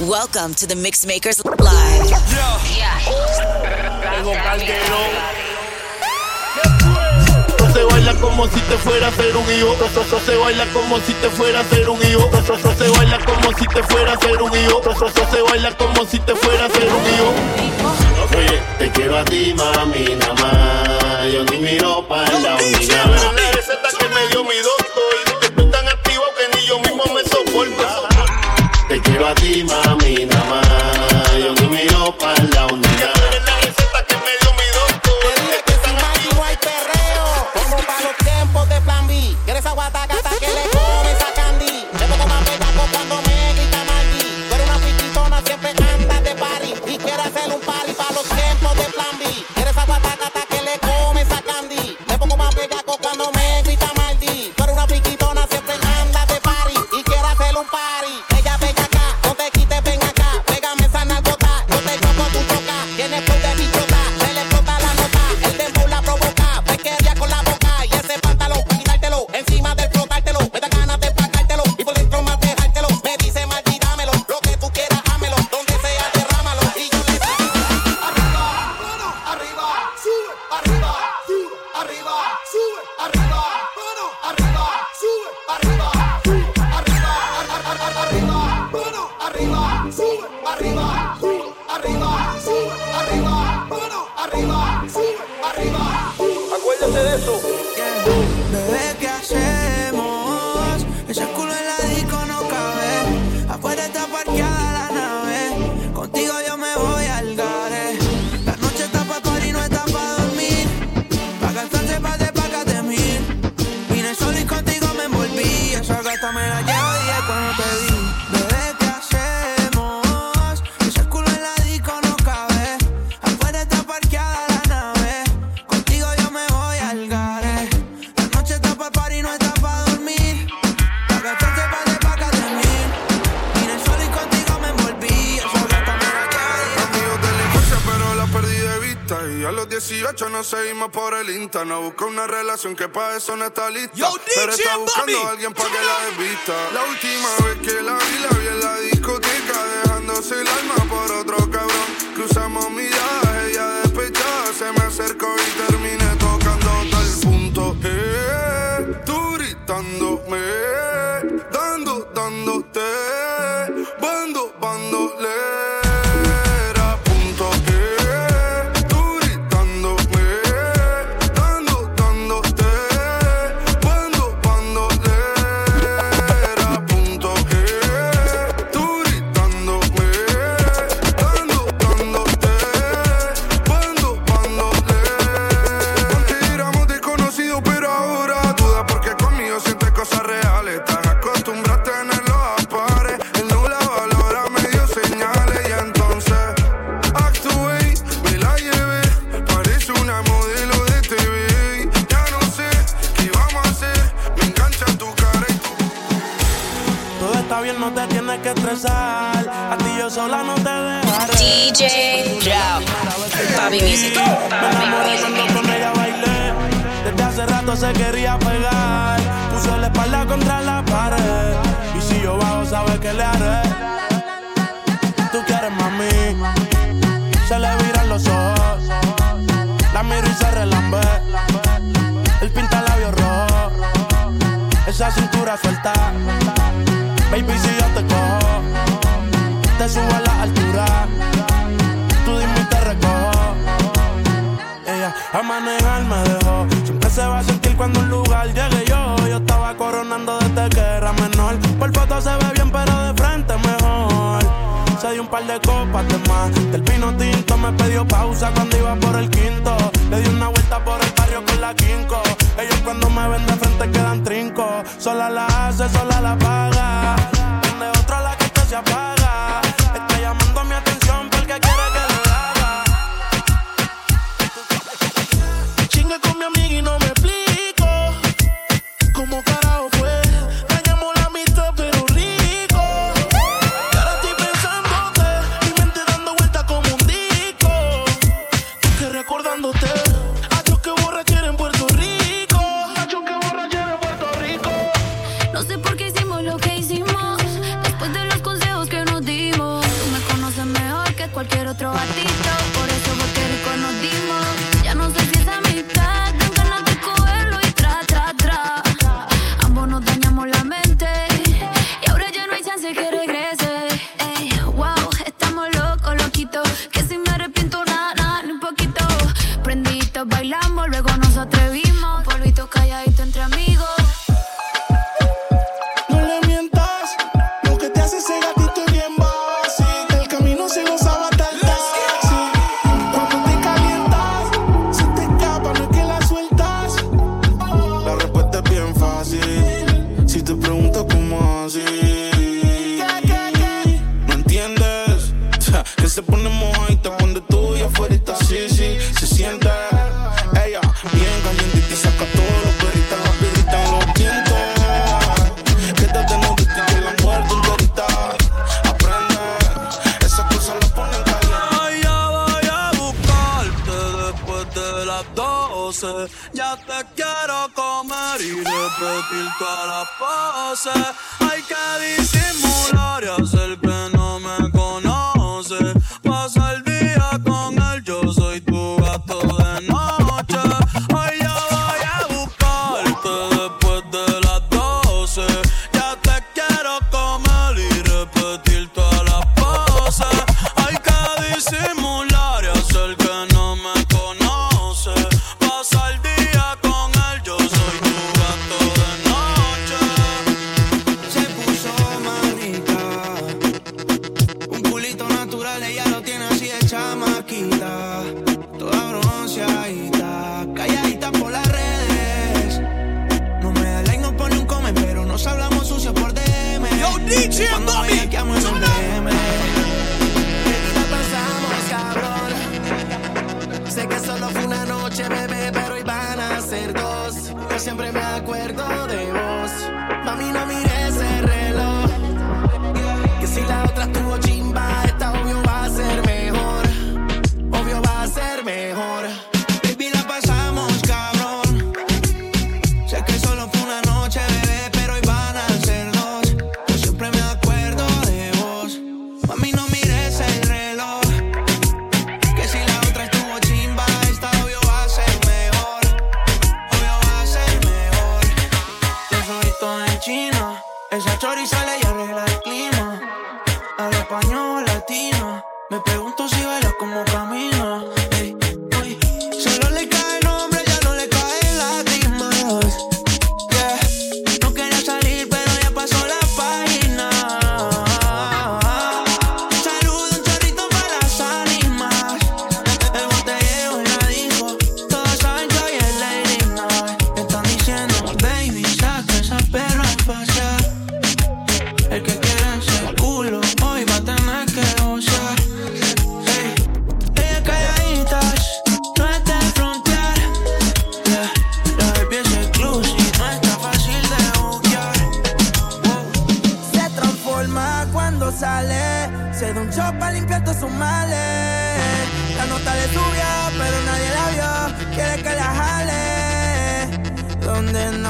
Welcome to the Mixmakers Live. Se baila como si te fuera a ser un hijo. Eso se baila como si te fuera a ser un hijo. Eso se baila como si te fuera a ser un hijo. Eso se baila como si te fuera a ser un hijo. Oye, te quiero a ti, mami, nada más. Yo ni miro para la unidad. La receta que me dio mi doctor. Estoy tan activo que ni yo mismo me soporto. Te quiero a ti, mami, nada más. arriba. busca una relación que para eso no está lista. Pero está buscando a alguien para que la desvista. La última vez que la vi, la vi en la discoteca, dejándose el alma por otro cabrón. Cruzamos mi pausa cuando iba por el Que se pone mojadita cuando tú y afuera está. Sí, sí, se siente ella bien caliente y te saca todo lo perrita, rapidita en los dientes. Quédate no viste que la muerte ahorita. Aprende, esas cosas las ponen caliente. Ya voy a buscarte después de las 12. Ya te quiero comer y repetir todas las poses. Hay que disimular y hacer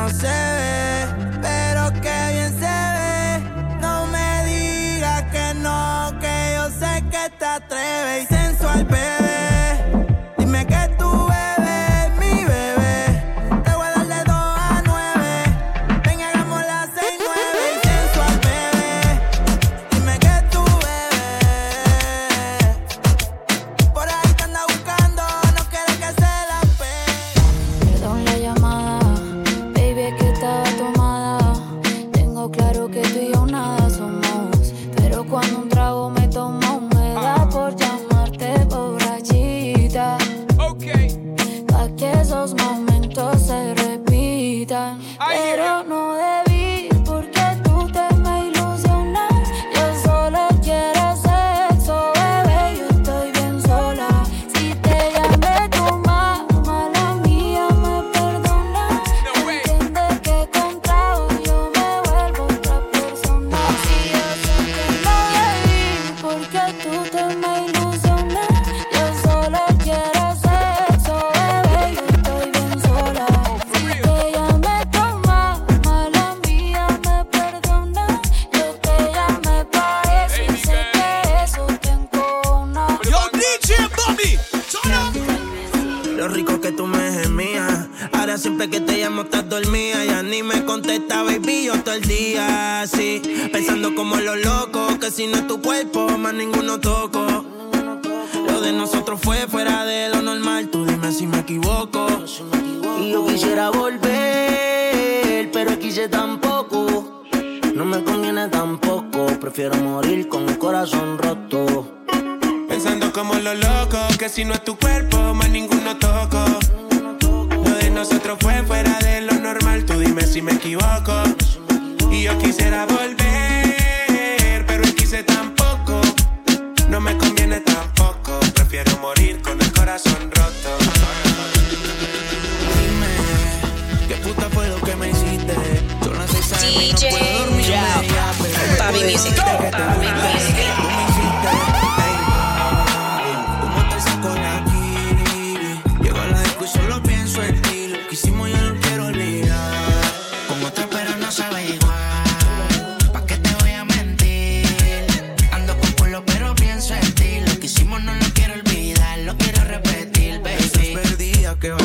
não sei. Siempre que te llamo estás dormida. Ya ni me contesta, baby, yo todo el día así. Pensando como los locos, que si no es tu cuerpo, más ninguno toco. Lo de nosotros fue fuera de lo normal, tú dime si me equivoco. Y yo quisiera volver, pero quise tampoco. No me conviene tampoco, prefiero morir con el corazón roto. Pensando como los locos, que si no es tu cuerpo, más ninguno toco. Nosotros fue fuera de lo normal, tú dime si me equivoco. Y yo quisiera volver, pero él quise tampoco. No me conviene tampoco, prefiero morir con el corazón roto. Dime, ¿qué puta fue lo que me hiciste? Son las seis no puedo dormir Bobby tú Music. gustaba. Music.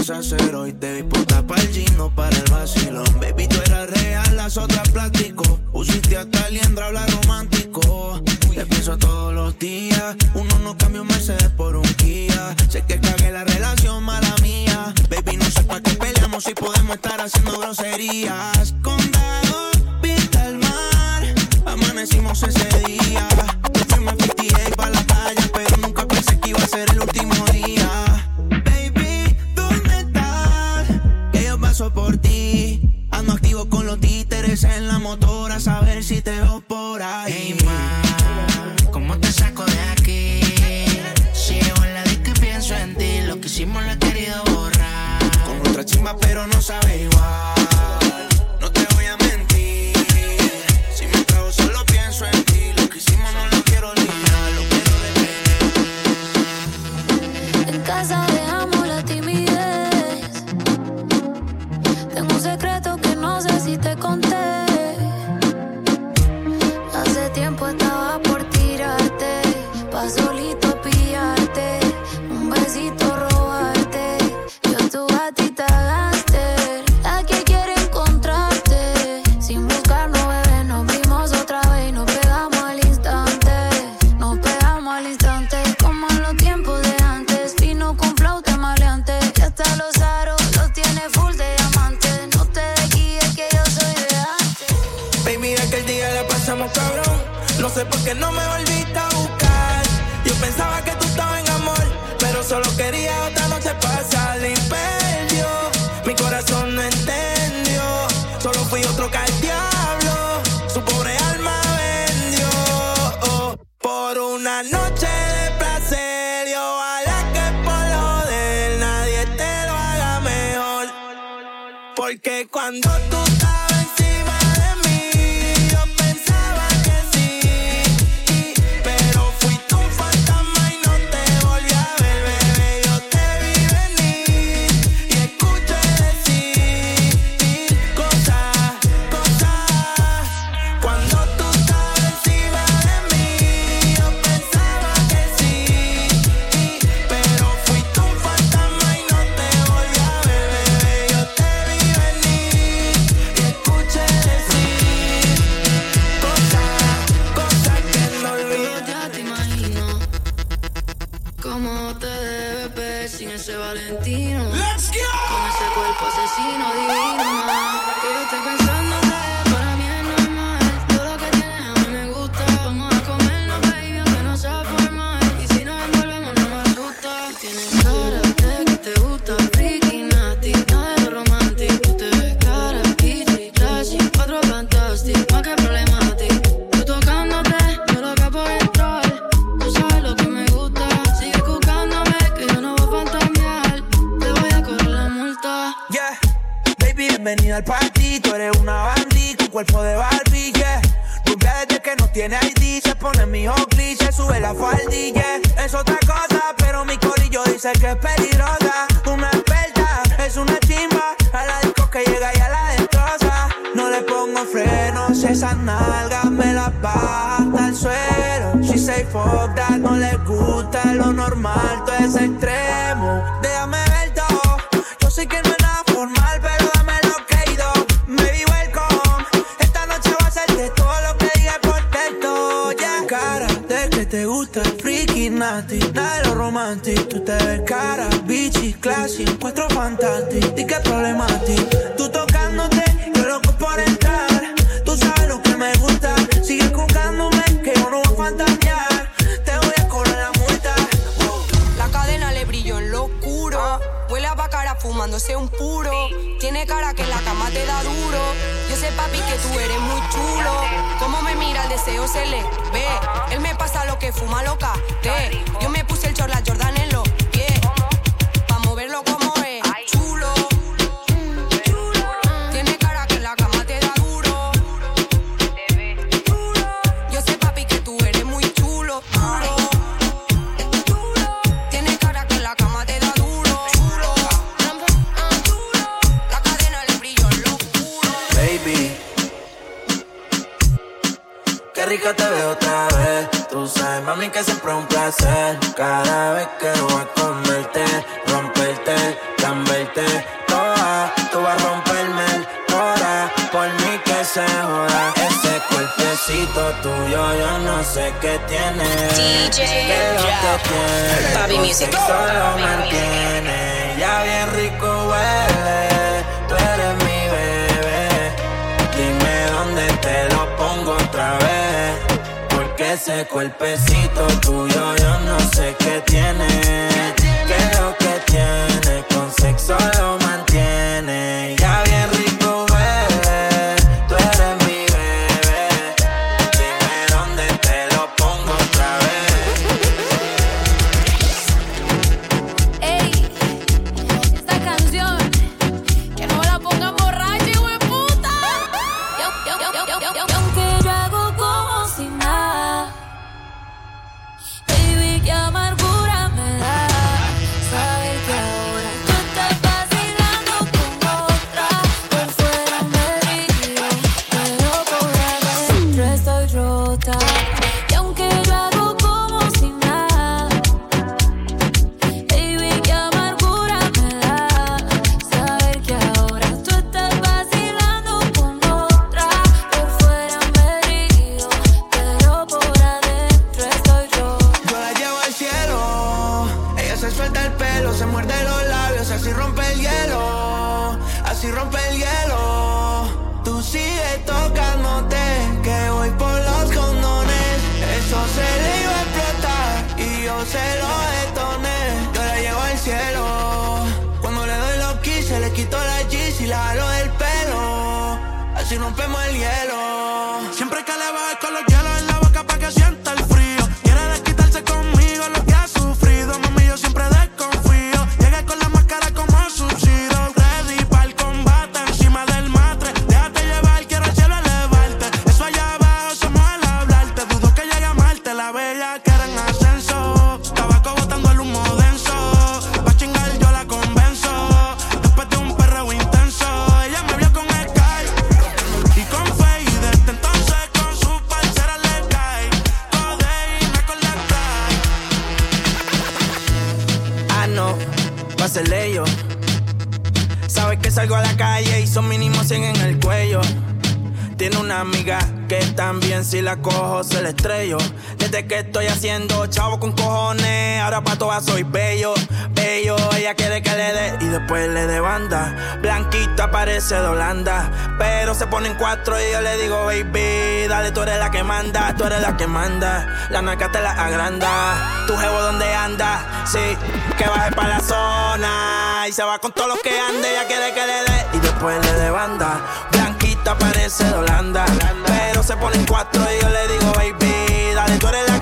A hacer hoy? Te vi puesta para el gino, para el vacilón. Baby, tú eras real, las otras plástico. Pusiste hasta liendra, habla romántico. Te pienso todos los días. Uno no cambia un Mercedes por un Kia. Sé que cagué la relación, mala mía. Baby, no sé para qué peleamos si podemos estar haciendo groserías. Condado, vista al mar. Amanecimos ese día. Nos fuimos a 58 para la playa, pero nunca and Aquel día la pasamos cabrón. No sé por qué no me volviste a buscar. Yo pensaba que tú estabas en amor, pero solo quería otra noche pasar y perdió. Mi corazón no entendió. Solo fui otro que al diablo. Su pobre alma vendió. oh, por una noche de placer. Y ojalá que por lo de nadie te lo haga mejor. Porque cuando tú corillo dice que Sabes que salgo a la calle y son mínimo 100 en el cuello. Tiene una amiga que también si la cojo se la estrello. Desde que estoy haciendo chavo con cojones, ahora pa' todas soy bello, bello. Ella quiere que le dé y después le dé banda. Blanquita parece de Holanda, pero se ponen cuatro y yo le digo, baby, dale, tú eres la que manda, tú eres la que manda. La naca te la agranda, tu jevo donde anda, sí que baje para la zona. Y se va con todo lo que ande, ya quiere que le dé. Y después le de banda. Blanquita parece de Holanda. Pero se ponen cuatro y yo le digo, baby, dale, tú eres la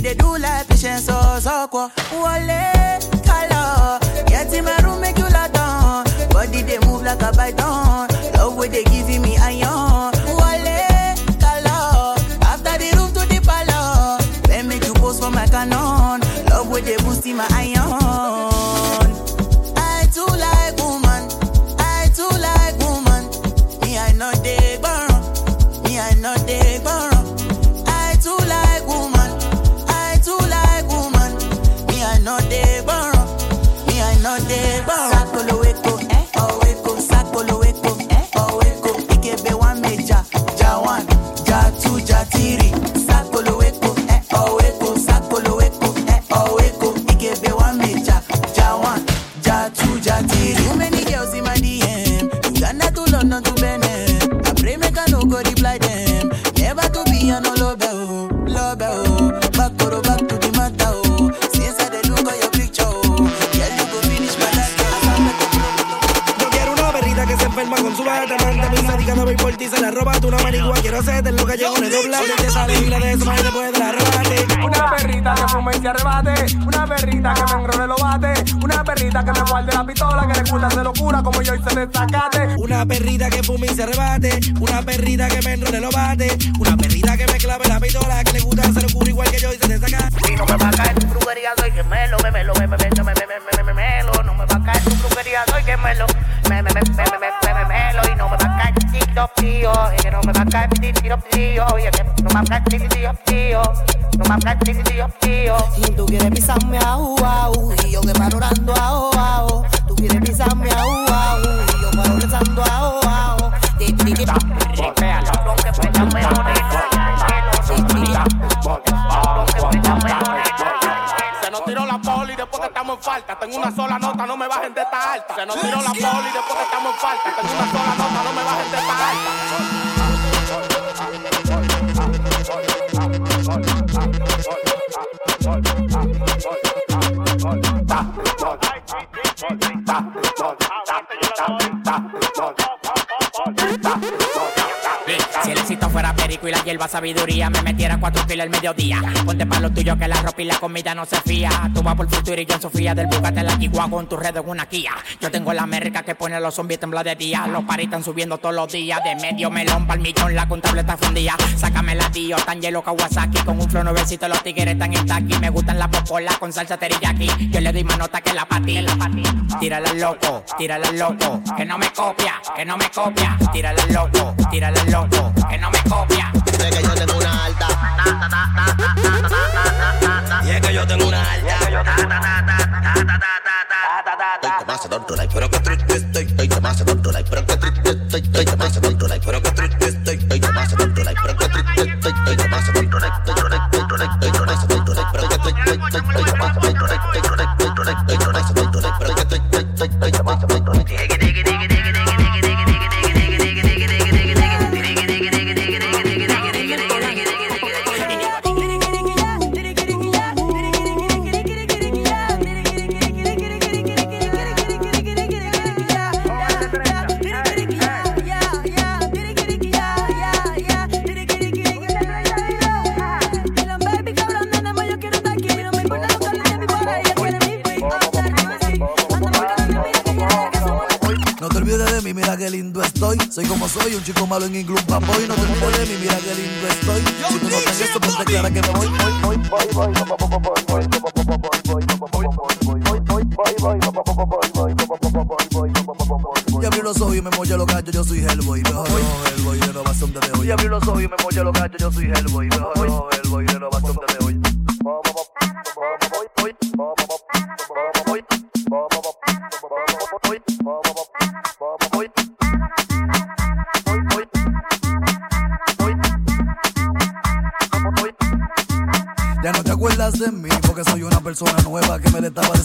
They do like patience so so kwa. Wale arrebate. Una perrita que me engrone lo bate. Una perrita perrita que me guarde la pistola, que le gusta hacer locura como yo hice destacate. Una perrita que fume y se rebate, una perrita que me enrole lo bate, una perrita que me clave la pistola, que le gusta hacer locura igual que yo hice destacate. Y no me va a caer tu brujería, soy gemelo, memelo, memelo, memelo, memelo, no me va a caer tu brujería, soy gemelo, memelo, memelo, y no me va a caer tiro, tío, que no me va a caer tiro, tío, que no me va a caer tiro, tío. No me hagas tío, tío. Y tú quieres pisarme a uh, uh, y yo que valorando a uh. Tú quieres pisarme a y yo paro a di- Se nos tiró la poli después que estamos en falta. Tengo una sola nota, no me bajen de esta alta. Se nos tiró la poli después que estamos en falta. Tengo una sola nota, no me bajen de esta alta. Sozinho. Fuera perico y la hierba sabiduría, me metiera cuatro kilos al mediodía. Ponte pa' lo tuyo que la ropa y la comida no se fía. Tú vas por futuro y yo en Sofía del Bugatti la Chihuahua con tu red en una Kia. Yo tengo la América que pone a los zombies temblar de día. Los paris están subiendo todos los días. De medio melón pa'l millón, la contable está fundida. Sácame la tío, tan hielo Kawasaki. Con un flow nuevecito, los tigres están en taqui. Me gustan las popolas con salsa teriyaki. Yo le doy más nota que la pati. Tírala al loco, tírala al loco. Que no me copia, que no me copia. Tírala al loco, tírala al loco. Que no me copia. Sé que yo tengo una alta. Y es que yo tengo una alta. Estoy demasiado duro, like, pero que estoy. Like, pero que malo en inglés, papoy. No te olvides de mira que lindo estoy. Si tú no tengas eso, ponte clara que me voy. Voy, voy, voy, voy, voy, Y abrí los ojos y me mollé los gallos, yo soy Hellboy. Mejor no, Hellboy, renovación de hoy. Y abrí los ojos y me mollé los gallos, yo soy Hellboy.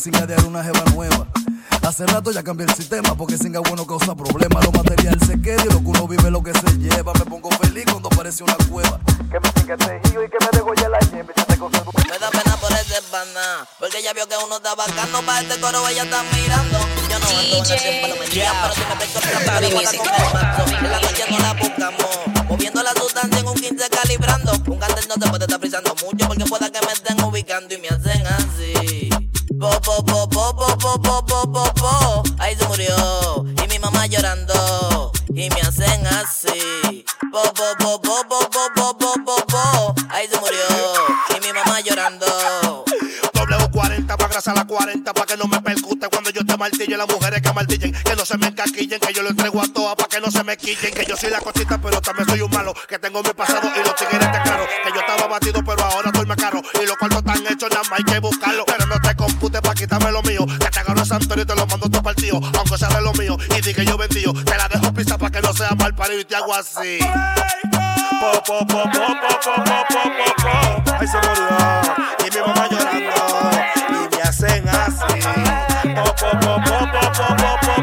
singadear una jeva nueva. Hace rato ya cambié el sistema porque singa bueno causa problemas. Lo material se queda y lo que uno vive lo que se lleva. Me pongo feliz cuando aparece una cueva. Que me siga tejido y que me degolle la yembe. Me da pena por ese pana porque ya vio que uno está bacano para este coro ella está mirando. Yo no ando en tiempo, no me pero si me ves con En la noche no la buscamos, moviendo la sustancia en un 15 calibrando. Un cartel no te puede estar frisando mucho porque pueda que me estén ubicando y me hace Po, po, po, po, po, po, po, po, po, po. Ahí se murió. Y mi mamá llorando. Y me hacen así. Po, po, po, po, po, po, po, po, po, po. Ahí se murió. Y mi mamá llorando. W40 para grasa la 40 para que no me percute cuando yo te martillo. Las mujeres que martillen, que no se me encaquillen, que yo lo entrego a todas para que no se me quillen. Que yo soy la cosita, pero también soy un malo. Que tengo mi pasado y los tigres te claro. Que yo estaba batido, pero ahora estoy más caro. Y los cuartos están hechos, nada más hay que buscarlo préstame lo mío. Que te agarro Santorio y te lo mando todo partido. Aunque sea de lo mío y di que yo vendío. Te la dejo pista para que no sea mal parido y te hago así. Po, po, po, po, po, po, po, Ay, se murió. Y mi mamá llorando. Y me hacen así. Po, po, po, po, po, po, po, po.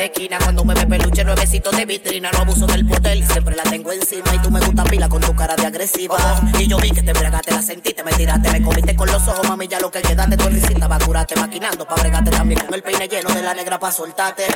la esquina. Cuando me ve peluche, nuevecito de vitrina. No abuso del poder, siempre la tengo encima. Y tú me gusta pila con tu cara de agresiva. Y yo vi que te bregaste, la sentiste, me tiraste, me comiste con los ojos, mami. Ya lo que quedaste, tu risita va curarte maquinando. Pa' bregarte también con el peine lleno de la negra pa' soltarte.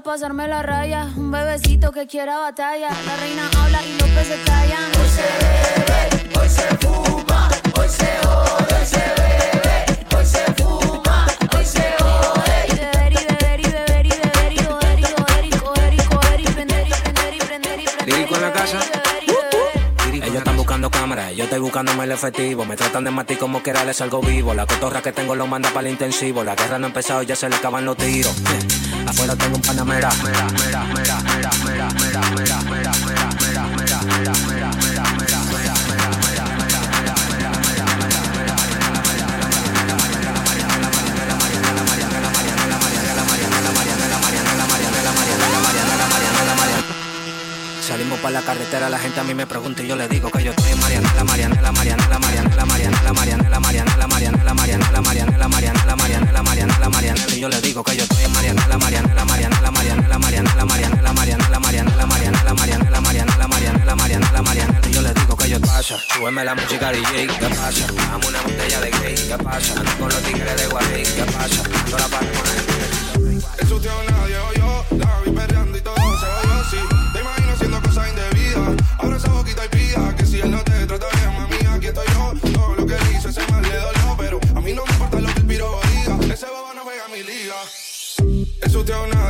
Pasarme la raya. Un bebecito que quiera batalla. La reina habla y los peces callan. Hoy se bebe, hoy se fuma, buscándome el efectivo. Me tratan de matar como quiera, les salgo vivo. La cotorra que tengo lo manda para el intensivo. La guerra no ha empezado, ya se le acaban los tiros. Eh, Afuera tengo un panamera. Mera, mera, mera, mera, la carretera, la gente a mí me pregunta y yo le digo que yo estoy en Marianela, Marianela, Marianela, Marianela, Marianela, Marianela, Marianela, Marianela, Marianela, Marianela, Marianela, Marianela, Marianela, Marianela, y yo le digo que yo estoy en Marianela, Marianela, Marianela, Marianela, Marianela, Marianela, Marianela, Marianela, Marianela, Marianela, Marianela, Marianela, Marianela, Marianela, y yo le digo que yo pasa, súbeme la música DJ, ¿qué pasa? Dame una botella de gay, ¿qué pasa? Con los tigres de Guay, ¿qué pasa? Ando la parte con la gente Eso te nadie o yo, la vi perreando y Que si él no te trata bien, mami, aquí estoy yo. Todo lo que hice se me le dolió, pero a mí no me importa lo que el piro diga. Ese bobo no juega mi liga. Eso te nadie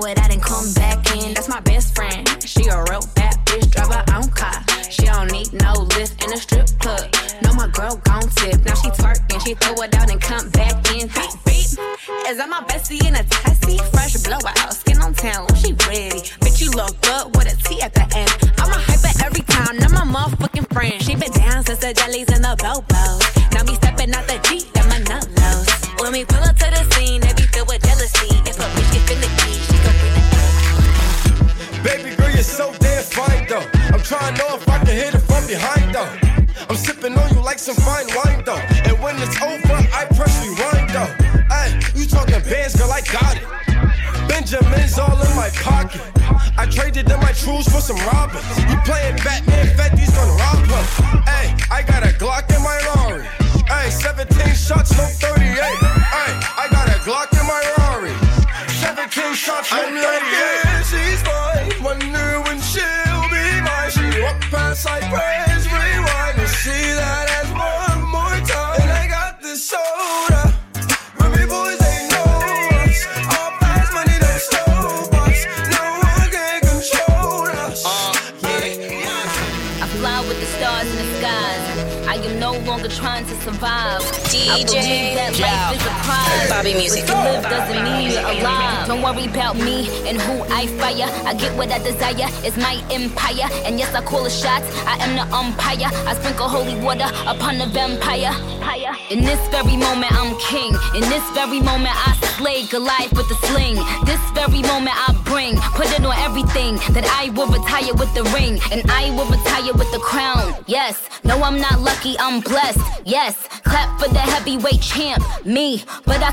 twerking. She throw it out and come back in. That's my best friend. Bobby Music. Live doesn't mean you're alive. Don't worry about me and who I fire. I get what I desire. It's my empire. And yes, I call the shots. I am the umpire. I sprinkle holy water upon the vampire. In this very moment, I'm king. In this very moment, I slay Goliath with the sling. This very moment, I bring. Put it on everything that I will retire with the ring. And I will retire with the crown. Yes, no, I'm not lucky, I'm blessed. Yes, clap for the heavyweight champ, me. But I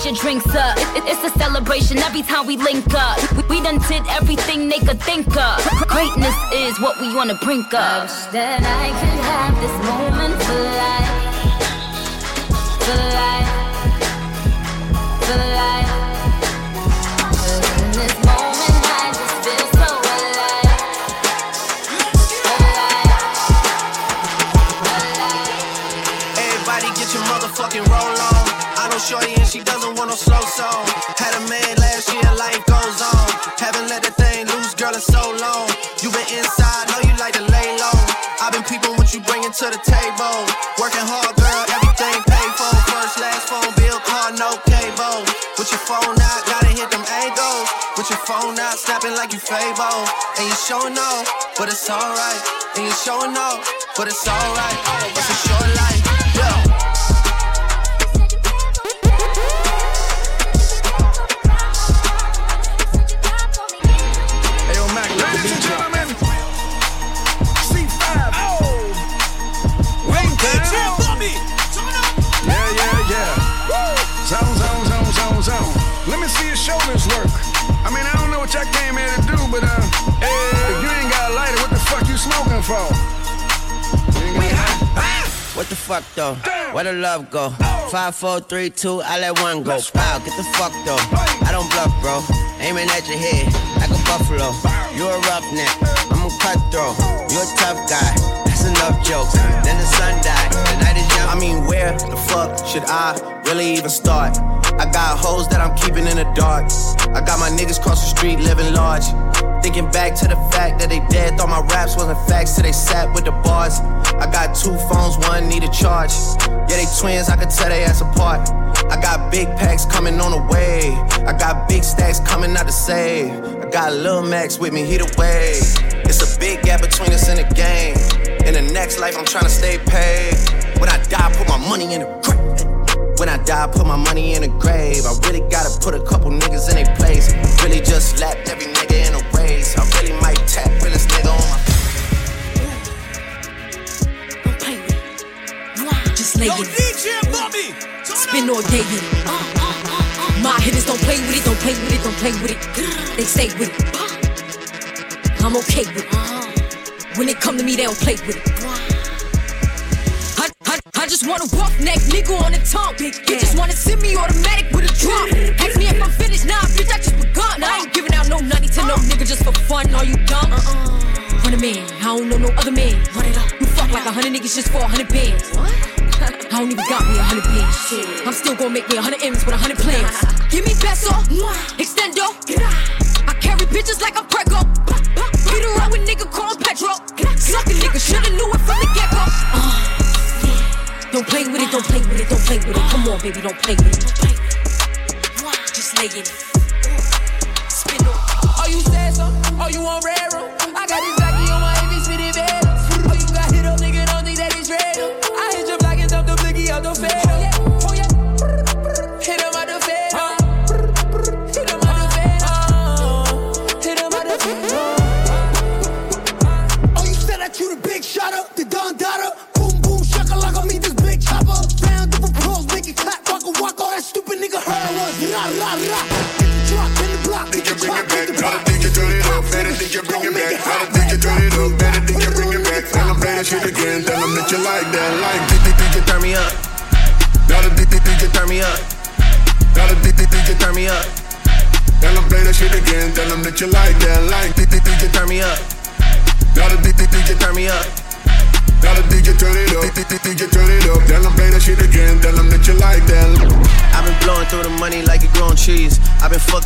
put your drinks up. It- it- it's a celebration every time we link up. We, done did everything they could think of. Greatness is what we wanna brink of. That I could have this moment for life. For life. For life. Song. Had a man last year, life goes on. Haven't let that thing loose, girl, in so long. You been inside, know you like to lay low. I've been peeping what you bringing to the table. Working hard, girl, everything paid for. First, last phone bill, car, no cable. With your phone out, gotta hit them angles. With your phone out, snapping like you Fable. And you showing off, but it's alright. And you showing off, but it's alright. It's a short life, What the fuck though? Where the love go? Five, four, three, two, I let one go. Wow, get the fuck though. I don't bluff, bro. Aiming at your head like a buffalo. You a roughneck, I'm a cutthroat. You a tough guy. Jokes. Then the sun died. The night is young. I mean, where the fuck should I really even start? I got hoes that I'm keeping in the dark. I got my niggas cross the street living large. Thinking back to the fact that they dead, thought my raps wasn't facts till they sat with the bars. I got two phones, one need a charge. Yeah, they twins, I could tell they ass apart. I got big packs coming on the way. I got big stacks coming out to save. I got Lil Max with me, he the way. It's a big gap between us in the game. In the next life, I'm trying to stay paid. When I die, put my money in the grave. When I die, put my money in the grave. I really gotta put a couple niggas in their place. Really just slapped every nigga in a race. I really might tap realest nigga on my. Just lay Yo, it. DJ Bobby. Play with it, don't play with it. Don't play with it. They stay with it. I'm okay with it. When they come to me, they don't play with it. I, I, I just want a rough neck nigga on the tongue. You just wanna send me automatic with a drop. Ask me if I'm finished, nah, bitch, I just begun. I ain't giving out no nutty to no nigga just for fun. Are you dumb? Hundred man, I don't know no other man. Run it up. You fuck like a hundred niggas just for a hundred bands. I don't even got me a hundred bands. I'm still gonna make me a hundred M's with a hundred plans. Give me peso, extendo. I carry bitches like I'm Prego. Beat around with nigga called Petro. Suck a nigga, shoulda knew it from the get go. Uh, Don't play with it, don't play with it, don't play with it. Come on, baby, don't play with it. Just lay in it. Spin. Oh, you said so? Oh, you on railroad? I got this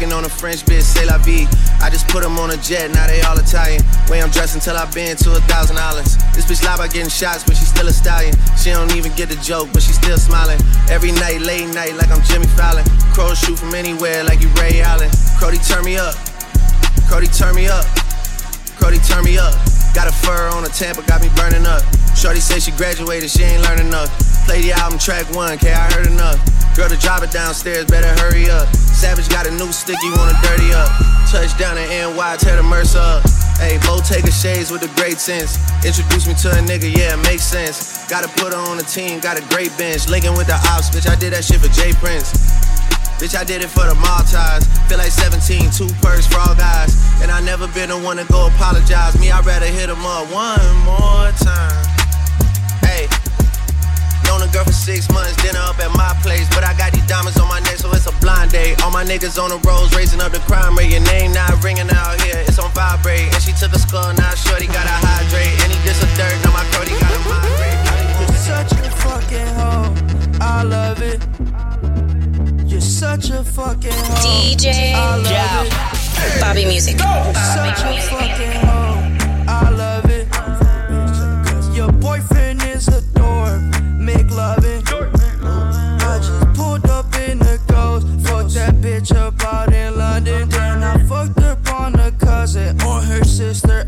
fucking on a French bitch, say la vie. I just put them on a jet, now they all Italian. Way I'm dressed until I've been to a thousand dollars. This bitch lie about getting shots, but she still a stallion. She don't even get the joke, but she still smiling. Every night, late night, like I'm Jimmy Fallon. Crows shoot from anywhere, like you Ray Allen. Crody, turn me up. Crody, turn me up. Crody, turn me up. Got a fur on a Tampa, got me burning up. Shorty say she graduated, she ain't learned enough. Play the album track one, K, I heard enough. Girl to drop it downstairs, better hurry up. Savage got a new stick, you wanna dirty up. Touchdown in NY, tear the Mercer up. Hey, Bottega shades with a great sense. Introduce me to a nigga, yeah, it makes sense. Gotta put her on the team, got a great bench. Linking with the ops, bitch, I did that shit for Jay Prince. Bitch, I did it for the Maltese. Feel like 17, two for all guys. And I never been the one to go apologize. Me, I'd rather hit him up one more time. Hey, known a girl for six months, dinner up at my place. But I got these diamonds on my neck, so it's a blind date. All my niggas on the roads, raising up the crime rate. Your name not ringing out here, it's on vibrate. And she took a skull, now shorty gotta hydrate. And he just a dirt, now my Cody gotta migrate. You're such a fucking hoe. I love it. You're such a fucking hoe. DJ I love Joe. it. Bobby Music. You're such Make. I just pulled up in the ghost. Fucked that bitch up out in London. Then I fucked up on a cousin or her sister.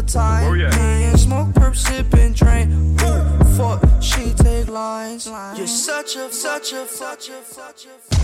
The time? Oh, Me and smoke, perp, sipping, drain. Ooh, fuck. She take lines. You're such a, such a, such a, such a.